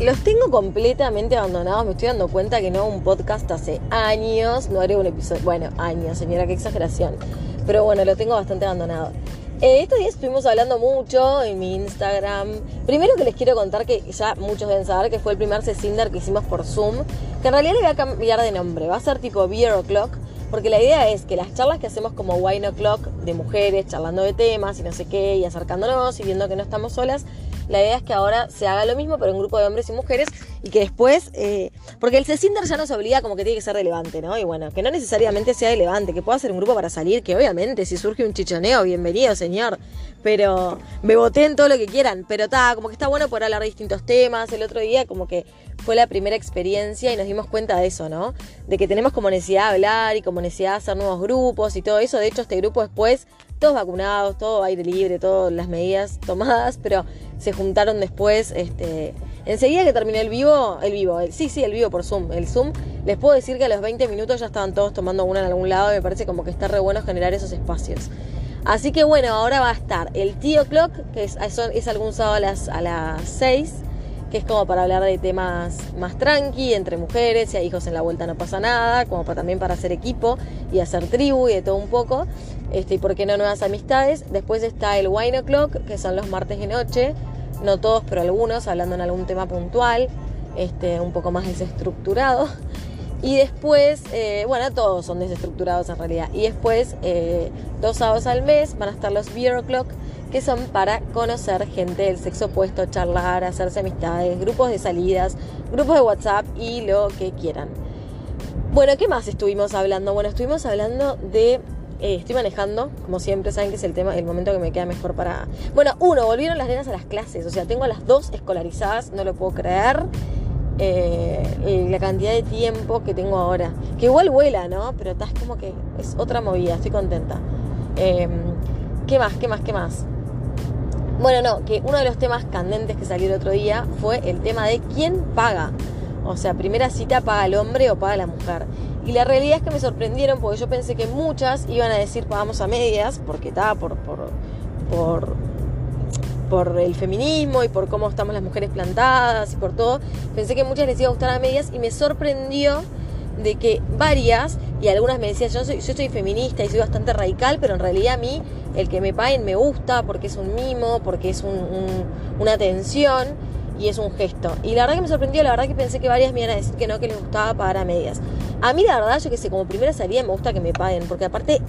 los tengo completamente abandonados. Me estoy dando cuenta que no un podcast hace años. No haré un episodio. Bueno, años, señora, qué exageración. Pero bueno, lo tengo bastante abandonado. Eh, estos días estuvimos hablando mucho en mi Instagram. Primero que les quiero contar que ya muchos deben saber que fue el primer Cecinder que hicimos por Zoom. Que en realidad le voy a cambiar de nombre. Va a ser tipo Beer O'Clock. Porque la idea es que las charlas que hacemos como Wine O'Clock de mujeres, charlando de temas y no sé qué, y acercándonos y viendo que no estamos solas, la idea es que ahora se haga lo mismo, pero en grupo de hombres y mujeres, y que después, eh, porque el Cecinder ya nos obliga como que tiene que ser relevante, ¿no? Y bueno, que no necesariamente sea relevante, que pueda ser un grupo para salir, que obviamente si surge un chichoneo, bienvenido, señor, pero beboteen todo lo que quieran, pero está, como que está bueno poder hablar de distintos temas. El otro día, como que fue la primera experiencia y nos dimos cuenta de eso, ¿no? De que tenemos como necesidad de hablar y como necesidad de hacer nuevos grupos y todo eso. De hecho, este grupo después, todos vacunados, todo aire libre, todas las medidas tomadas, pero se juntaron después, este, enseguida que terminé el vivo, el vivo, sí, sí, el vivo por Zoom, el Zoom, les puedo decir que a los 20 minutos ya estaban todos tomando una en algún lado y me parece como que está re bueno generar esos espacios. Así que bueno, ahora va a estar el Tío Clock, que es, es algún sábado a las, a las 6, que es como para hablar de temas más tranqui, entre mujeres, si hay hijos en la vuelta no pasa nada, como para, también para hacer equipo y hacer tribu y de todo un poco, este, y por qué no nuevas amistades. Después está el Wine O'Clock, que son los martes de noche, no todos, pero algunos, hablando en algún tema puntual, este, un poco más desestructurado. Y después, eh, bueno, todos son desestructurados en realidad. Y después, eh, dos sábados al mes, van a estar los Beer O'Clock, que son para conocer gente del sexo opuesto, charlar, hacerse amistades, grupos de salidas, grupos de WhatsApp y lo que quieran. Bueno, ¿qué más estuvimos hablando? Bueno, estuvimos hablando de eh, estoy manejando, como siempre, saben que es el tema, el momento que me queda mejor para. Bueno, uno, volvieron las nenas a las clases. O sea, tengo a las dos escolarizadas, no lo puedo creer. Eh, la cantidad de tiempo que tengo ahora. Que igual vuela, ¿no? Pero estás como que es otra movida, estoy contenta. Em, ¿Qué más? ¿Qué más? ¿Qué más? Bueno, no, que uno de los temas candentes que salió el otro día fue el tema de quién paga. O sea, primera cita paga el hombre o paga la mujer. Y la realidad es que me sorprendieron porque yo pensé que muchas iban a decir pagamos a medias, porque estaba por, por, por, por el feminismo y por cómo estamos las mujeres plantadas y por todo. Pensé que muchas les iba a gustar a medias y me sorprendió de que varias, y algunas me decían, yo soy, yo soy feminista y soy bastante radical, pero en realidad a mí el que me paguen me gusta porque es un mimo, porque es un, una atención y es un gesto. Y la verdad que me sorprendió, la verdad que pensé que varias me iban a decir que no, que les gustaba pagar a medias. A mí la verdad, yo que sé, como primera salida me gusta que me paguen, porque aparte,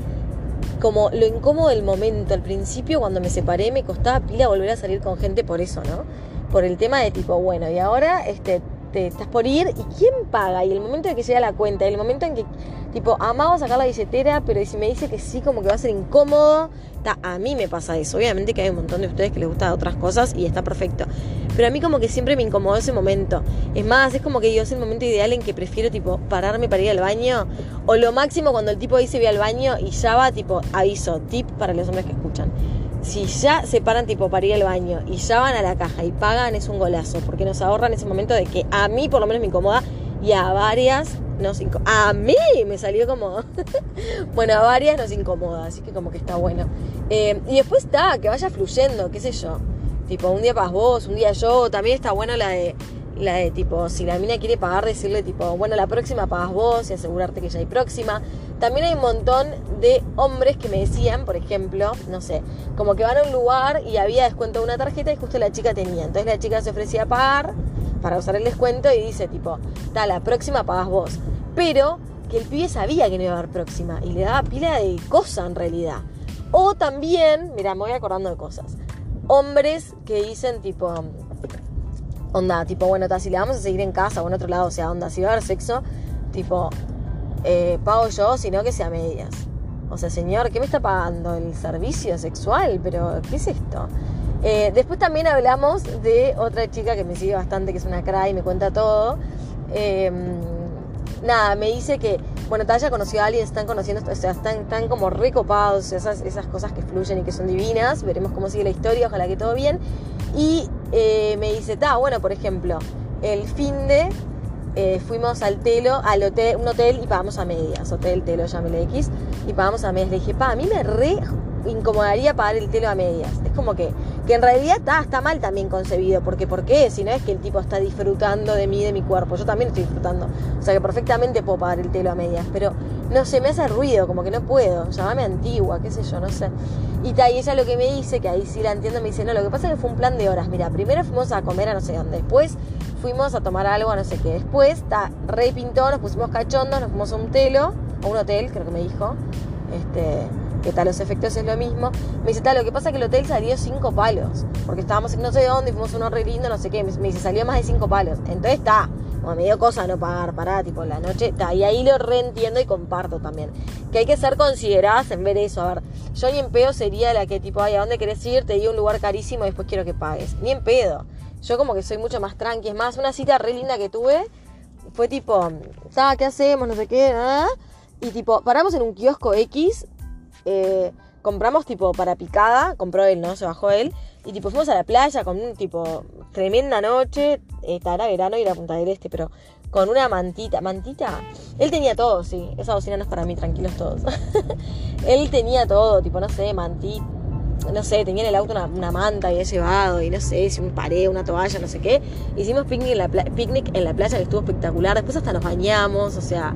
como lo incómodo del momento, al principio cuando me separé me costaba pila volver a salir con gente por eso, ¿no? Por el tema de tipo, bueno, y ahora este, te estás por ir y quién paga y el momento de que llega la cuenta el momento en que tipo amaba sacar la billetera pero si me dice que sí como que va a ser incómodo a mí me pasa eso. Obviamente que hay un montón de ustedes que les gustan otras cosas y está perfecto pero a mí como que siempre me incomodó ese momento es más es como que yo es el momento ideal en que prefiero tipo pararme para ir al baño o lo máximo cuando el tipo dice voy al baño y ya va tipo aviso tip para los hombres que escuchan si ya se paran tipo para ir al baño y ya van a la caja y pagan, es un golazo, porque nos ahorran ese momento de que a mí por lo menos me incomoda y a varias nos incomoda. A mí me salió como... bueno, a varias nos incomoda, así que como que está bueno. Eh, y después está, que vaya fluyendo, qué sé yo. Tipo, un día pagas vos, un día yo. También está bueno la de la de tipo, si la mina quiere pagar, decirle tipo, bueno, la próxima pagas vos y asegurarte que ya hay próxima. También hay un montón de hombres que me decían, por ejemplo, no sé, como que van a un lugar y había descuento de una tarjeta y justo la chica tenía. Entonces la chica se ofrecía a pagar para usar el descuento y dice tipo, da, la próxima pagas vos. Pero que el pibe sabía que no iba a haber próxima y le daba pila de cosa en realidad. O también, mira, me voy acordando de cosas. Hombres que dicen tipo, onda, tipo, bueno, si le vamos a seguir en casa o en otro lado, o sea, onda, si va a haber sexo, tipo, eh, pago yo, sino que sea medias. O sea, señor, ¿qué me está pagando? ¿El servicio sexual? ¿Pero qué es esto? Eh, después también hablamos de otra chica que me sigue bastante, que es una cra y me cuenta todo. Em, nada, me dice que, bueno, haya conocido a alguien, están conociendo, o sea, están, están como recopados, esas, esas cosas que fluyen y que son divinas. Veremos cómo sigue la historia, ojalá que todo bien. Y eh, me dice, ta, bueno, por ejemplo, el fin de eh, fuimos al telo, al hotel, un hotel y pagamos a medias, hotel, telo, llámele X, y pagamos a medias. Le dije, pa, a mí me re incomodaría pagar el telo a medias. Es como que Que en realidad está, mal también concebido, porque ¿por qué? Si no es que el tipo está disfrutando de mí, de mi cuerpo, yo también estoy disfrutando. O sea que perfectamente puedo pagar el telo a medias, pero no sé, me hace ruido, como que no puedo, llamame antigua, qué sé yo, no sé. Y, ta, y ella lo que me dice, que ahí sí la entiendo, me dice, no, lo que pasa es que fue un plan de horas, mira, primero fuimos a comer a no sé dónde, después fuimos a tomar algo a no sé qué, después está re pintó, nos pusimos cachondos, nos fuimos a un telo, a un hotel, creo que me dijo, este que tal los efectos es lo mismo. Me dice, tal, lo que pasa es que el hotel salió cinco palos, porque estábamos en no sé dónde, fuimos uno re lindo, no sé qué, me dice, salió más de cinco palos. Entonces está, como me dio cosa no pagar, para tipo, la noche, está, y ahí lo reentiendo y comparto también. Que hay que ser consideradas en ver eso, a ver, yo ni en pedo sería la que tipo, ay, ¿a dónde querés ir? Te di un lugar carísimo y después quiero que pagues. Ni en pedo. Yo como que soy mucho más tranqui, es más, una cita re linda que tuve fue tipo, ¿qué hacemos? No sé qué, ¿ah? Y tipo, paramos en un kiosco X eh, compramos tipo para picada, compró él, ¿no? Se bajó él. Y tipo fuimos a la playa con un tipo tremenda noche, era verano y era Punta del Este, pero con una mantita, mantita. Él tenía todo, sí. Esa bocina no es para mí, tranquilos todos. él tenía todo, tipo, no sé, mantita. No sé, tenía en el auto una, manta, había llevado, y no sé, si un pared, una toalla, no sé qué. Hicimos picnic en, la picnic en la playa que estuvo espectacular. Después hasta nos bañamos, o sea,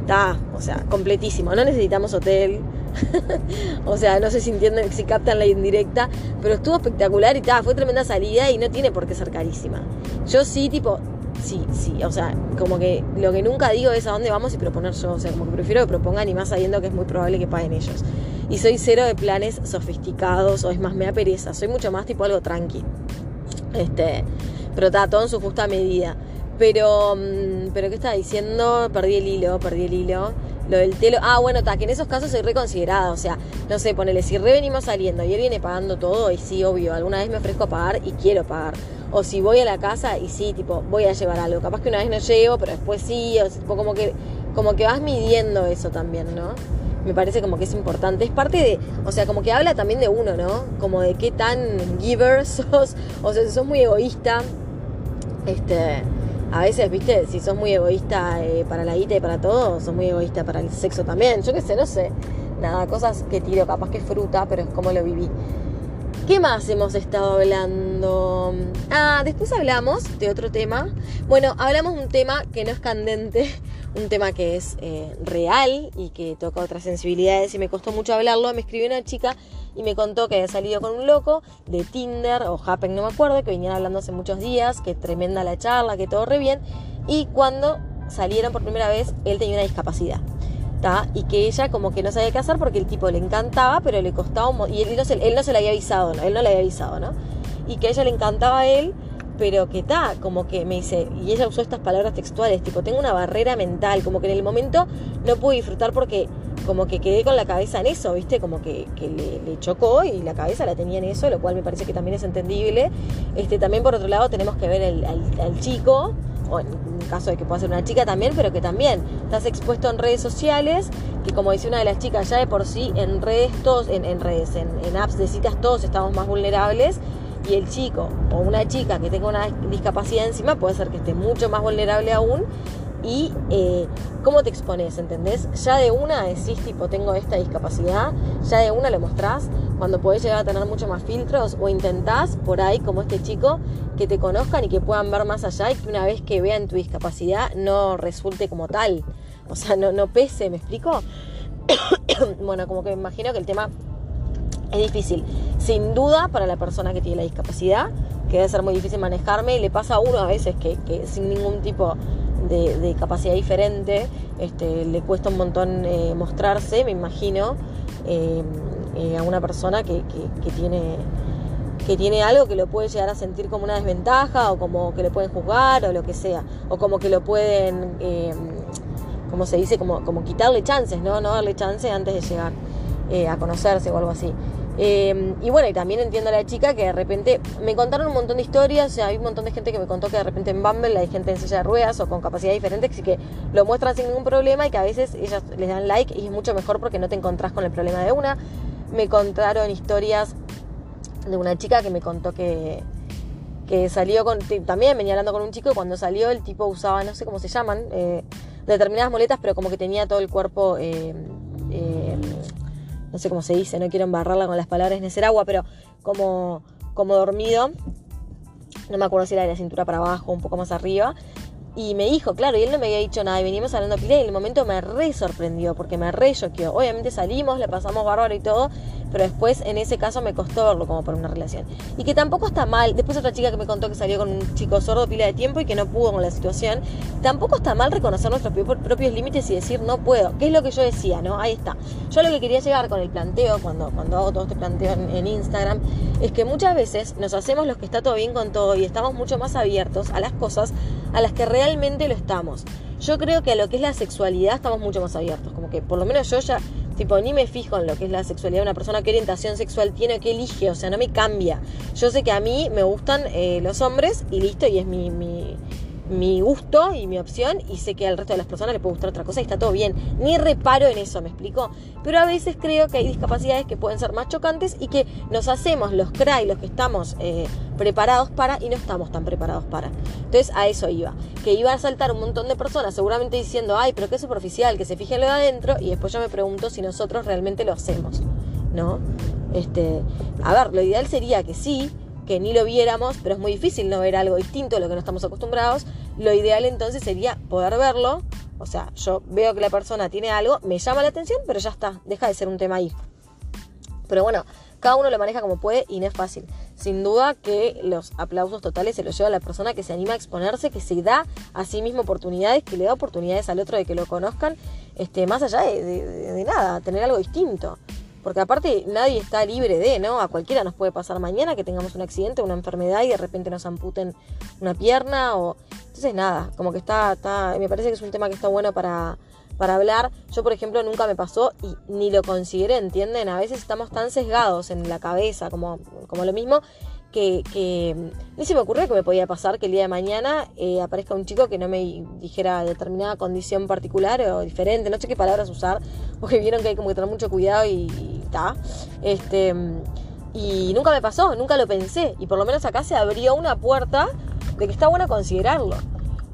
está, o sea, completísimo. No necesitamos hotel. o sea, no sé si entienden, si captan la indirecta, pero estuvo espectacular y tal, fue tremenda salida y no tiene por qué ser carísima. Yo sí, tipo, sí, sí, o sea, como que lo que nunca digo es a dónde vamos y proponer yo, o sea, como prefiero que propongan y más sabiendo que es muy probable que paguen ellos. Y soy cero de planes sofisticados, o es más, me da pereza, soy mucho más tipo algo tranqui. Este, pero está todo en su justa medida. Pero, mm, pero ¿qué estaba diciendo? Perdí el hilo, perdí el hilo. Lo del telo. Ah, bueno, está, que en esos casos soy reconsiderada. O sea, no sé, ponele, si re venimos saliendo y él viene pagando todo, y sí, obvio, alguna vez me ofrezco a pagar y quiero pagar. O si voy a la casa y sí, tipo, voy a llevar algo. Capaz que una vez no llevo, pero después sí. O tipo, como que, como que vas midiendo eso también, ¿no? Me parece como que es importante. Es parte de, o sea, como que habla también de uno, ¿no? Como de qué tan giver sos. O sea, si sos muy egoísta. Este a veces, viste, si sos muy egoísta eh, para la guita y para todo, sos muy egoísta para el sexo también. Yo qué sé, no sé. Nada, cosas que tiro, capaz que fruta, pero es como lo viví. ¿Qué más hemos estado hablando? Ah, después hablamos de otro tema. Bueno, hablamos de un tema que no es candente, un tema que es eh, real y que toca otras sensibilidades y me costó mucho hablarlo. Me escribió una chica y me contó que había salido con un loco de Tinder o Happen, no me acuerdo, que venían hablando hace muchos días, que tremenda la charla, que todo re bien. Y cuando salieron por primera vez, él tenía una discapacidad. Y que ella como que no sabía qué hacer porque el tipo le encantaba, pero le costaba un Y él no, se, él no se le había avisado, ¿no? Él no le había avisado, ¿no? Y que a ella le encantaba a él, pero que está, como que me dice, y ella usó estas palabras textuales, tipo, tengo una barrera mental, como que en el momento no pude disfrutar porque como que quedé con la cabeza en eso, ¿viste? Como que, le, chocó y la cabeza la tenía en eso, lo cual me parece que también es entendible. Este, también por otro lado tenemos que ver al, chico, o en caso de que pueda ser una chica también, pero que también estás expuesto en redes sociales, que como dice una de las chicas, ya de por sí en redes, todos, en, redes, en, en apps de citas todos estamos más vulnerables y el chico o una chica que tenga una discapacidad encima puede ser que esté mucho más vulnerable aún y eh, cómo te expones, ¿entendés? Ya de una decís, tipo, tengo esta discapacidad, ya de una lo mostrás, cuando podés llegar a tener mucho más filtros o intentás por ahí, como este chico, que te conozcan y que puedan ver más allá y que una vez que vean tu discapacidad no resulte como tal, o sea, no, no pese, ¿me explico? bueno, como que me imagino que el tema es difícil, sin duda para la persona que tiene la discapacidad, que debe ser muy difícil manejarme, y le pasa a uno a veces que, que sin ningún tipo de, capacidad diferente, este, le cuesta un montón eh, mostrarse, me imagino, eh, eh, a una persona que, tiene que tiene algo que lo puede llegar a sentir como una desventaja o como que le pueden juzgar o lo que sea, o como que lo pueden, como se dice, como, como quitarle chances, ¿no? No darle chance antes de llegar a conocerse o algo así. Em, y bueno, y también entiendo a la chica que de repente me contaron un montón de historias, sea, hay un montón de gente que me contó que de repente en Bumble hay gente en silla de ruedas o con capacidad diferente que que lo muestran sin ningún problema y que a veces ellas les dan like y es mucho mejor porque no te encontrás con el problema de una. Me contaron historias de una chica que me contó que, que salió con, también venía hablando con un chico y cuando salió el tipo usaba, no sé cómo se llaman, eh, determinadas moletas, pero como que tenía todo el cuerpo... Eh, eh, no sé cómo se dice, no quiero embarrarla con las palabras agua, pero como, como dormido. No me acuerdo si era de la cintura para abajo, un poco más arriba. Y me dijo, claro, y él no me había dicho nada. Y venimos hablando pila y en el momento me re sorprendió, porque me re choqueó. Obviamente salimos, le pasamos bárbaro y todo, pero después en ese caso me costó verlo como por una relación. Y que tampoco está mal. Después otra chica que me contó que salió con un chico sordo pila de tiempo y que no pudo con la situación. Tampoco está mal reconocer nuestros propios límites y decir no puedo. Que es lo que yo decía, ¿no? Ahí está. Yo lo que quería llegar con el planteo, cuando, cuando hago todo este planteo en, en Instagram, es que muchas veces nos hacemos los que está todo bien con todo y estamos mucho más abiertos a las cosas a las que realmente lo estamos. Yo creo que a lo que es la sexualidad estamos mucho más abiertos. Como que por lo menos yo ya, tipo, ni me fijo en lo que es la sexualidad de una persona, qué orientación sexual tiene qué elige. O sea, no me cambia. Yo sé que a mí me gustan eh, los hombres y listo, y es mi, mi mi gusto y mi opción y sé que al resto de las personas le puede gustar otra cosa y está todo bien. Ni reparo en eso, ¿me explico? Pero a veces creo que hay discapacidades que pueden ser más chocantes y que nos hacemos los cray, los que estamos eh, preparados para y no estamos tan preparados para. Entonces a eso iba. Que iba a saltar un montón de personas seguramente diciendo, ay, pero qué superficial, que se fijen lo de adentro y después yo me pregunto si nosotros realmente lo hacemos, ¿no? Este, a ver, lo ideal sería que sí, que ni lo viéramos, pero es muy difícil no ver algo distinto a lo que no estamos acostumbrados. Lo ideal entonces sería poder verlo. O sea, yo veo que la persona tiene algo, me llama la atención, pero ya está, deja de ser un tema ahí. Pero bueno, cada uno lo maneja como puede y no es fácil. Sin duda que los aplausos totales se los lleva a la persona que se anima a exponerse, que se da a sí mismo oportunidades, que le da oportunidades al otro de que lo conozcan, este, más allá de, de nada, tener algo distinto. Porque aparte nadie está libre de, ¿no? A cualquiera nos puede pasar mañana que tengamos un accidente, una enfermedad y de repente nos amputen una pierna o... Entonces nada, como que está, está me parece que es un tema que está bueno para, para hablar. Yo, por ejemplo, nunca me pasó y ni lo consideré, ¿entienden? A veces estamos tan sesgados en la cabeza, como, como lo mismo, que, ni se me ocurrió que me podía pasar que el día de mañana eh, aparezca un chico que no me dijera determinada condición particular o diferente, no sé qué palabras usar, porque vieron que hay como que tener mucho cuidado y está. Este, y nunca me pasó, nunca lo pensé. Y por lo menos acá se abrió una puerta de que está bueno considerarlo.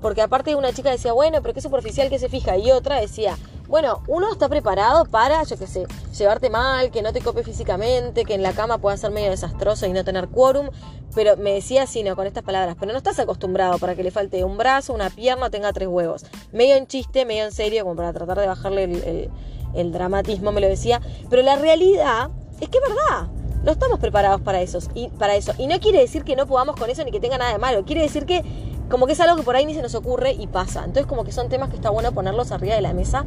Porque aparte una chica decía, bueno, pero qué superficial que se fija. Y otra decía, bueno, uno está preparado para, yo qué sé, llevarte mal, que no te cope físicamente, que en la cama pueda ser medio desastroso y no tener quórum. Pero me decía así, no, con estas palabras, pero no estás acostumbrado para que le falte un brazo, una pierna, tenga tres huevos. Medio en chiste, medio en serio, como para tratar de bajarle el, el dramatismo, me lo decía. Pero la realidad es que es verdad. No estamos preparados para eso, y, para eso. Y no quiere decir que no podamos con eso ni que tenga nada de malo. Quiere decir que como que es algo que por ahí ni se nos ocurre y pasa. Entonces como que son temas que está bueno ponerlos arriba de la mesa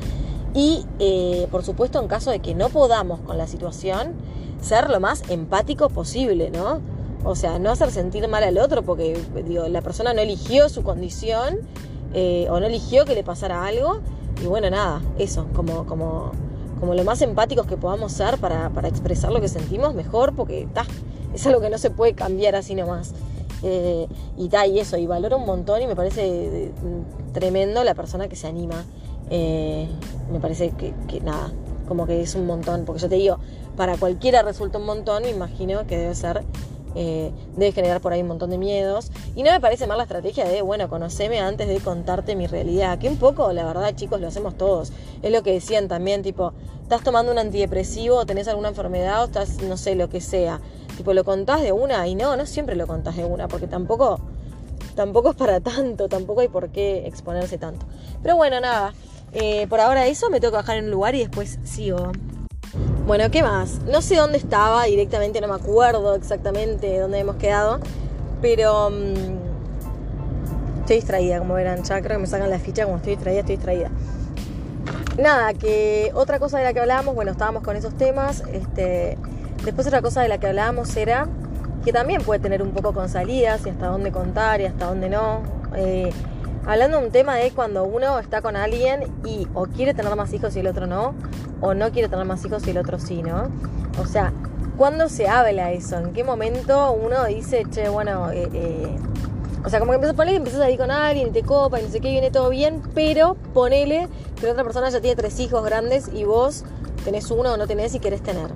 y eh, por supuesto en caso de que no podamos con la situación, ser lo más empático posible, ¿no? O sea, no hacer sentir mal al otro porque digo, la persona no eligió su condición eh, o no eligió que le pasara algo. Y bueno, nada, eso, como, como, como lo más empáticos que podamos ser para, para expresar lo que sentimos, mejor, porque ta, es algo que no se puede cambiar así nomás. Eh, y tal, y eso, y valoro un montón y me parece eh, tremendo la persona que se anima. Eh, me parece que, nada, como que es un montón, porque yo te digo, para cualquiera resulta un montón, me imagino que debe ser, debe generar por ahí un montón de miedos. Y no me parece mal la estrategia de, bueno, conoceme antes de contarte mi realidad, que un poco, la verdad, chicos, lo hacemos todos. Es lo que decían también, tipo, estás tomando un antidepresivo, o tenés alguna enfermedad, o estás, no sé, lo que sea Tipo, lo contás de una y no, no siempre lo contás de una, porque tampoco, tampoco es para tanto, tampoco hay por qué exponerse tanto. Pero bueno, nada, eh, por ahora eso, me tengo que bajar en un lugar y después sigo. Bueno, ¿qué más? No sé dónde estaba directamente, no me acuerdo exactamente dónde hemos quedado, pero mm, estoy distraída, como verán, ya creo que me sacan la ficha, como estoy distraída, estoy distraída. Nada, que otra cosa de la que hablábamos, bueno, estábamos con esos temas, este, Después otra cosa de la que hablábamos era que también puede tener un poco con salidas y hasta dónde contar y hasta dónde no. Eh, hablando de un tema de cuando uno está con alguien y o quiere tener más hijos y el otro no, o no quiere tener más hijos y el otro sí, ¿no? O sea, ¿cuándo se habla eso? ¿En qué momento uno dice, che, bueno, eh, eh, o sea, como que empiezas a ponerle, empiezas a ir con alguien y te copa y no sé qué, viene todo bien, pero ponele que la otra persona ya tiene tres hijos grandes y vos tenés uno o no tenés y querés tener.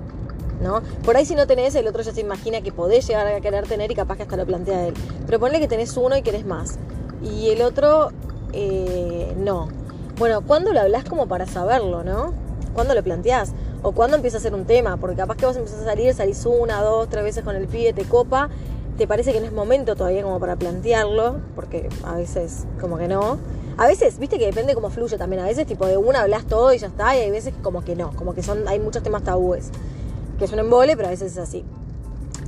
¿No? Por ahí si no tenés, el otro ya se imagina que podés llegar a querer tener y capaz que hasta lo plantea él. Pero ponle que tenés uno y querés más. Y el otro, eh, no. Bueno, ¿cuándo lo hablas como para saberlo, no? ¿Cuándo lo planteás? O cuándo empieza a ser un tema, porque capaz que vos empezás a salir, salís una, dos, tres veces con el pibe, te copa, te parece que no es momento todavía como para plantearlo, porque a veces como que no. A veces, viste que depende cómo fluye también, a veces tipo de una hablas todo y ya está, y hay veces como que no, como que son, hay muchos temas tabúes, que es un embole, pero a veces es así.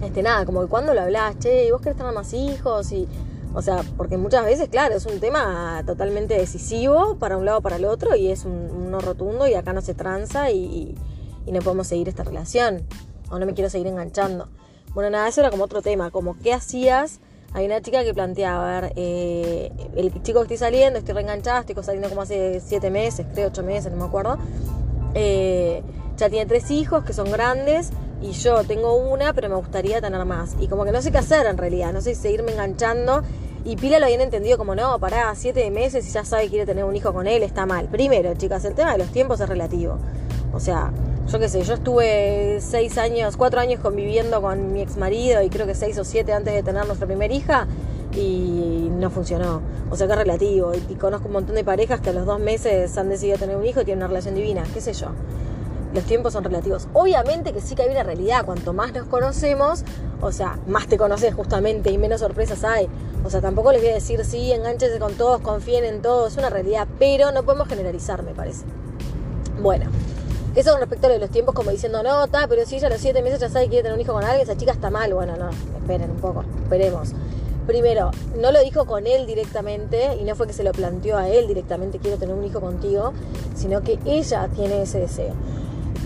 Este, nada, como que cuando lo hablas, che, ¿y vos querés tener más hijos? Y, o sea, porque muchas veces, claro, es un tema totalmente decisivo para un lado o para el otro y es un, no rotundo y acá no se tranza y, y no podemos seguir esta relación o no me quiero seguir enganchando. Bueno, nada, eso era como otro tema, como qué hacías. Hay una chica que planteaba, a ver, eh, el chico que estoy saliendo, estoy reenganchada, estoy saliendo como hace siete meses, creo, ocho meses, no me acuerdo. Eh, ya tiene tres hijos que son grandes y yo tengo una, pero me gustaría tener más. Y como que no sé qué hacer en realidad, no sé si seguirme enganchando. Y Pila lo habían entendido como, no, pará, siete meses y ya sabe que quiere tener un hijo con él, está mal. Primero, chicas, el tema de los tiempos es relativo. O sea, yo qué sé, yo estuve seis años, cuatro años conviviendo con mi ex marido y creo que seis o siete antes de tener nuestra primera hija y no funcionó. O sea que es relativo. Y conozco un montón de parejas que a los dos meses han decidido tener un hijo y tienen una relación divina, qué sé yo. Los tiempos son relativos. Obviamente que sí que hay una realidad. Cuanto más nos conocemos, o sea, más te conoces justamente y menos sorpresas hay. O sea, tampoco les voy a decir, sí, enganchense con todos, confíen en todos. Es una realidad, pero no podemos generalizar, me parece. Bueno, eso con respecto a los tiempos, como diciendo, no, está, pero si ella a los siete meses ya sabe que quiere tener un hijo con alguien, esa chica está mal. Bueno, no, esperen un poco, esperemos. Primero, no lo dijo con él directamente y no fue que se lo planteó a él directamente, quiero tener un hijo contigo, sino que ella tiene ese deseo.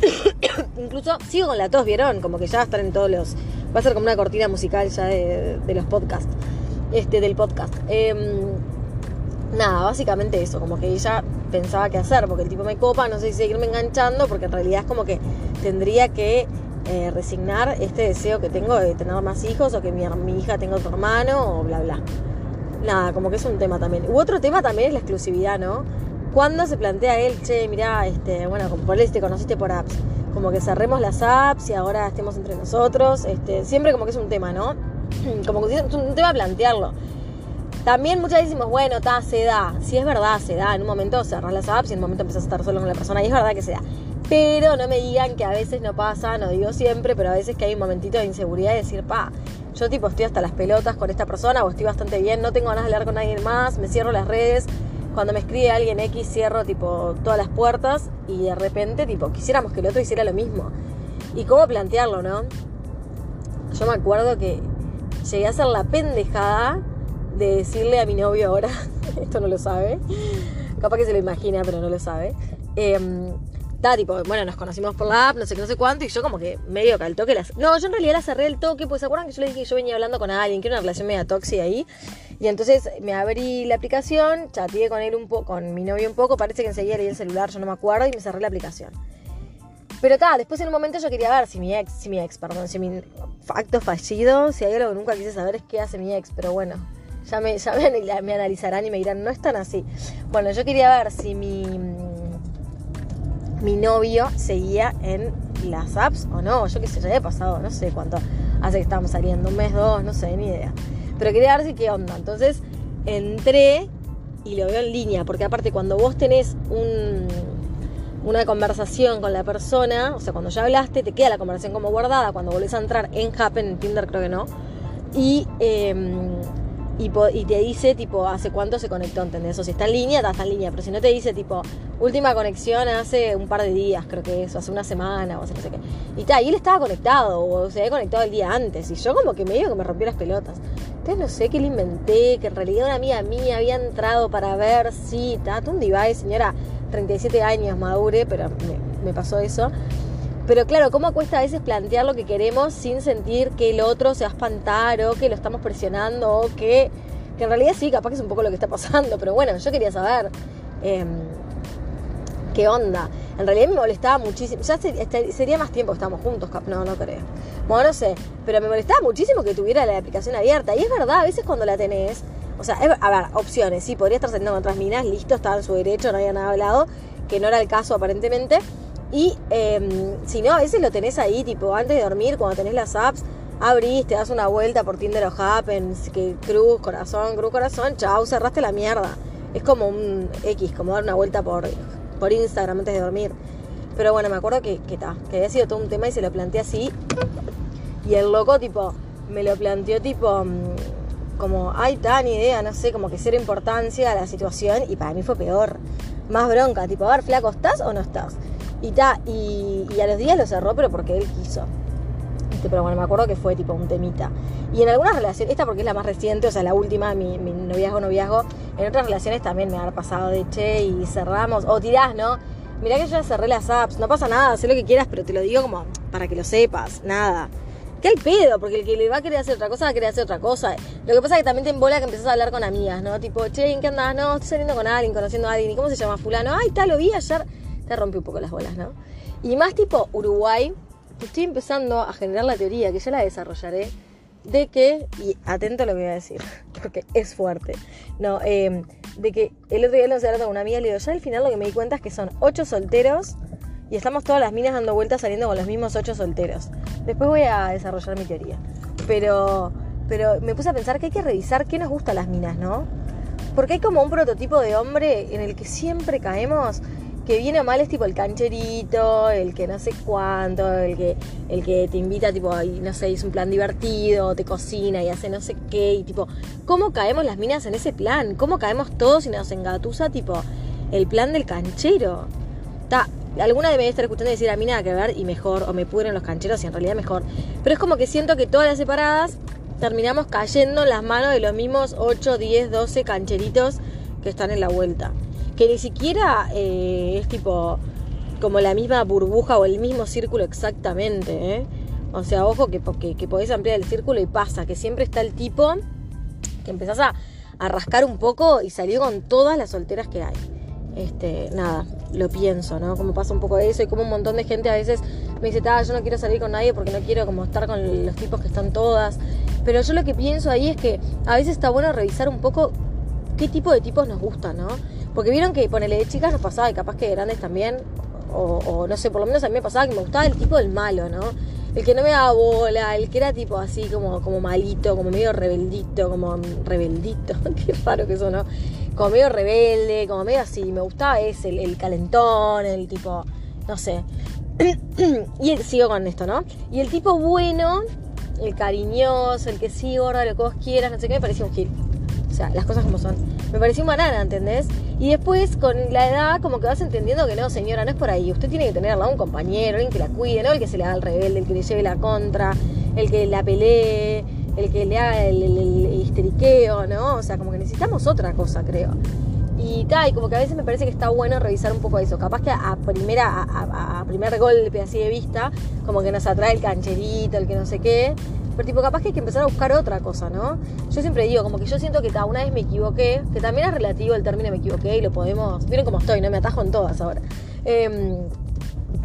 Incluso sigo con la tos, ¿vieron? Como que ya estar en todos los... Va a ser como una cortina musical ya de, los podcasts. Este, del podcast. Em, nada, básicamente eso, como que ella pensaba qué hacer, porque el tipo me copa, no sé si seguirme enganchando, porque en realidad es como que tendría que eh, resignar este deseo que tengo de tener más hijos o que mi, mi, hija tenga otro hermano o bla bla. Nada, como que es un tema también. U otro tema también es la exclusividad, ¿no? Cuando se plantea él, che, mira, este, bueno, como por él te conociste por apps, como que cerremos las apps y ahora estemos entre nosotros, este, siempre como que es un tema, ¿no? Como que es un tema plantearlo. También muchas veces decimos, bueno, ta, se da. Si es verdad, se da. En un momento cerras las apps y en un momento empezás a estar solo con la persona. Y es verdad que se da. Pero no me digan que a veces no pasa, no digo siempre, pero a veces que hay un momentito de inseguridad y decir, pa, yo tipo estoy hasta las pelotas con esta persona o estoy bastante bien, no tengo ganas de hablar con alguien más, me cierro las redes. Cuando me escribe alguien X, cierro tipo todas las puertas y de repente, tipo, quisiéramos que el otro hiciera lo mismo. ¿Y cómo plantearlo, no? Yo me acuerdo que llegué a hacer la pendejada de decirle a mi novio ahora, esto no lo sabe, capaz que se lo imagina, pero no lo sabe. Eh, tipo, bueno, nos conocimos por la app, no sé no sé cuánto, y yo como que medio que al toque las. No, yo en realidad la cerré el toque, pues se acuerdan que yo le dije que yo venía hablando con alguien, que era una relación media tóxica ahí. Y entonces me abrí la aplicación, chateé con él un poco, con mi novio un poco, parece que enseguida leí el celular, yo no me acuerdo, y me cerré la aplicación. Pero tal, después en un momento yo quería ver si mi ex, si mi ex, perdón, si mi acto fallido, si hay algo que nunca quise saber es qué hace mi ex, pero bueno, ya me, ya me, analizarán y me dirán, no es tan así. Bueno, yo quería ver si mi, mi novio seguía en las apps o no. Yo qué sé, ya había pasado, no sé cuánto hace que estábamos saliendo, un mes, dos, no sé, ni idea. Pero quería ver si qué onda. Entonces entré y lo veo en línea, porque aparte cuando vos tenés un, una conversación con la persona, o sea, cuando ya hablaste, te queda la conversación como guardada, cuando volvés a entrar en Happen, en Tinder creo que no, y em, y, te dice, tipo, hace cuánto se conectó, ¿entendés? O si está en línea, está en línea, pero si no te dice, tipo, última conexión hace un par de días, creo que eso, hace una semana o hace no sé qué. Y está, y él estaba conectado, o se había conectado el día antes, y yo como que medio que me rompió las pelotas. Entonces no sé qué le inventé, que en realidad una amiga mía había entrado para ver si, está, un device, señora, 37 años, madure, pero me, me pasó eso. Pero claro, ¿cómo cuesta a veces plantear lo que queremos sin sentir que el otro se va a espantar o que lo estamos presionando o que, que en realidad sí, capaz que es un poco lo que está pasando, pero bueno, yo quería saber em, qué onda. En realidad me molestaba muchísimo, ya este, sería más tiempo que estamos juntos, no, no creo. Bueno, no sé, pero me molestaba muchísimo que tuviera la aplicación abierta. Y es verdad, a veces cuando la tenés, o sea, a ver, opciones, sí, podría estar saliendo con otras minas, listo, estaba en su derecho, no había nada hablado, que no era el caso aparentemente. Y em, si no, a veces lo tenés ahí, tipo, antes de dormir, cuando tenés las apps, abrís, te das una vuelta por Tinder o Happen, que cruz, corazón, cruz, corazón, chao, cerraste la mierda. Es como un X, como dar una vuelta por, por Instagram antes de dormir. Pero bueno, me acuerdo que, que, ta, que había sido todo un tema y se lo planteé así. Y el loco, tipo, me lo planteó, tipo, mm, como, ay, ta, ni idea, no sé, como que cero importancia a la situación. Y para mí fue peor. Más bronca, tipo, a ver, flaco, ¿estás o no estás? Y ta, y, y a los días lo cerró, pero porque él quiso. Este, pero bueno, me acuerdo que fue tipo un temita. Y en algunas relaciones, esta porque es la más reciente, o sea, la última, mi, mi noviazgo, noviazgo, en otras relaciones también me ha pasado de che y cerramos, o tirás, ¿no? Mirá que yo ya cerré las apps, no pasa nada, sé lo que quieras, pero te lo digo como para que lo sepas, nada. ¿Qué hay pedo? Porque el que le va a querer hacer otra cosa va a querer hacer otra cosa. Lo que pasa es que también te embola que empezás a hablar con amigas, ¿no? Tipo, che, ¿en qué andás? No, estoy saliendo con alguien, conociendo a alguien. ¿Y cómo se llama fulano? Ay, tal, lo vi ayer. Te rompe un poco las bolas, ¿no? Y más tipo Uruguay, estoy empezando a generar la teoría, que ya la desarrollaré, de que, y atento a lo que voy a decir, porque es fuerte, no, eh, de que el otro día lo hablando con una amiga y le digo, ya al final lo que me di cuenta es que son ocho solteros y estamos todas las minas dando vueltas saliendo con los mismos ocho solteros. Después voy a desarrollar mi teoría. Pero, pero me puse a pensar que hay que revisar qué nos gusta a las minas, ¿no? Porque hay como un prototipo de hombre en el que siempre caemos que viene mal es tipo el cancherito, el que no sé cuánto, el que, el que te invita, tipo, y no sé, hizo un plan divertido, te cocina y hace no sé qué, y tipo, ¿cómo caemos las minas en ese plan? ¿Cómo caemos todos y nos engatusa, tipo, el plan del canchero? Ta, alguna debe estar escuchando decir a mí nada que ver y mejor, o me pudren los cancheros y en realidad mejor. Pero es como que siento que todas las separadas terminamos cayendo en las manos de los mismos 8, 10, 12 cancheritos que están en la vuelta que ni siquiera eh, es tipo como la misma burbuja o el mismo círculo exactamente. ¿eh? O sea, ojo que, que, podés ampliar el círculo y pasa, que siempre está el tipo que empezás a, rascar un poco y salir con todas las solteras que hay. Este, nada, lo pienso, ¿no? Como pasa un poco eso y como un montón de gente a veces me dice, yo no quiero salir con nadie porque no quiero como estar con los tipos que están todas. Pero yo lo que pienso ahí es que a veces está bueno revisar un poco qué tipo de tipos nos gustan, ¿no? Porque vieron que ponele de chicas nos pasaba y capaz que de grandes también, o, no sé, por lo menos a mí me pasaba que me gustaba el tipo del malo, ¿no? El que no me daba bola, el que era tipo así como, como malito, como medio rebeldito, como rebeldito, qué raro que eso, ¿no? Como medio rebelde, como medio así, me gustaba ese, el, calentón, el tipo, no sé. y sigo con esto, ¿no? Y el tipo bueno, el cariñoso, el que sí, gorda, lo que vos quieras, no sé qué, me parecía un gil. O sea, las cosas como son. Me pareció un banana, ¿entendés? Y después, con la edad, como que vas entendiendo que no, señora, no es por ahí. Usted tiene que tener lado un compañero, alguien que la cuide, no el que se le haga al rebelde, el que le lleve la contra, el que la pelee, el que le haga el, histeriqueo, ¿no? O sea, como que necesitamos otra cosa, creo. Y tal, y como que a veces me parece que está bueno revisar un poco eso. Capaz que a primera, a, a primer golpe así de vista, como que nos atrae el cancherito, el que no sé qué. Pero tipo, capaz que hay que empezar a buscar otra cosa, ¿no? Yo siempre digo, como que yo siento que ta, una vez me equivoqué, que también es relativo el término me equivoqué y lo podemos. Miren cómo estoy, ¿no? Me atajo en todas ahora. Em,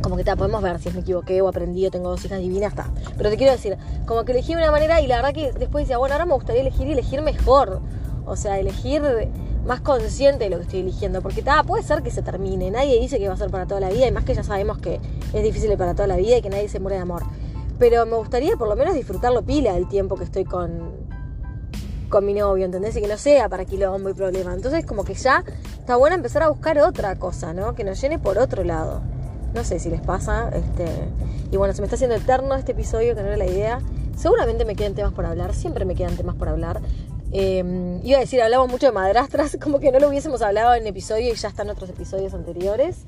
como que podemos ver si me equivoqué o aprendí o tengo dos hijas divinas, está. Pero te quiero decir, como que elegí de una manera y la verdad que después decía, bueno, ahora me gustaría elegir y elegir mejor. O sea, elegir más consciente de lo que estoy eligiendo. Porque ta, puede ser que se termine. Nadie dice que va a ser para toda la vida. Y más que ya sabemos que es difícil para toda la vida y que nadie se muere de amor pero me gustaría por lo menos disfrutarlo pila el tiempo que estoy con, con mi novio, ¿entendés? Y que no sea para quilombo y problema. Entonces como que ya está bueno empezar a buscar otra cosa, ¿no? Que nos llene por otro lado. No sé si les pasa, este... Y bueno, se me está haciendo eterno este episodio, que no era la idea. Seguramente me quedan temas por hablar, siempre me quedan temas por hablar. Eh, iba a decir, hablamos mucho de madrastras, como que no lo hubiésemos hablado en episodio y ya están otros episodios anteriores.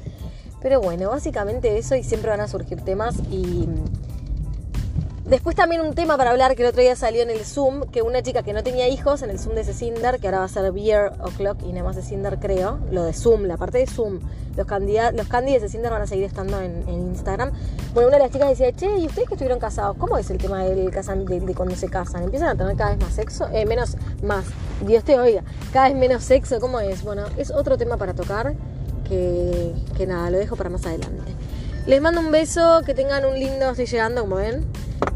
Pero bueno, básicamente eso y siempre van a surgir temas y Después también un tema para hablar que el otro día salió en el Zoom, que una chica que no tenía hijos en el Zoom de Cecinder, que ahora va a ser Beer O'Clock y nada más Cecinder creo, lo de Zoom, la parte de Zoom, los candidatos, los candidatos de Cecinder van a seguir estando en, Instagram. Bueno, una de las chicas decía, che, ¿y ustedes que estuvieron casados? ¿Cómo es el tema del de, de, cuando se casan? ¿Empiezan a tener cada vez más sexo? Eh, menos, más, Dios te oiga, cada vez menos sexo, ¿cómo es? Bueno, es otro tema para tocar que, que nada, lo dejo para más adelante. Les mando un beso, que tengan un lindo, estoy llegando como ven,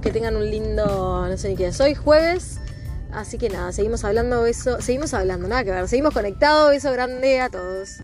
que tengan un lindo, no sé ni qué es, hoy jueves, así que nada, seguimos hablando, beso, seguimos hablando, nada que ver, seguimos conectados, beso grande a todos.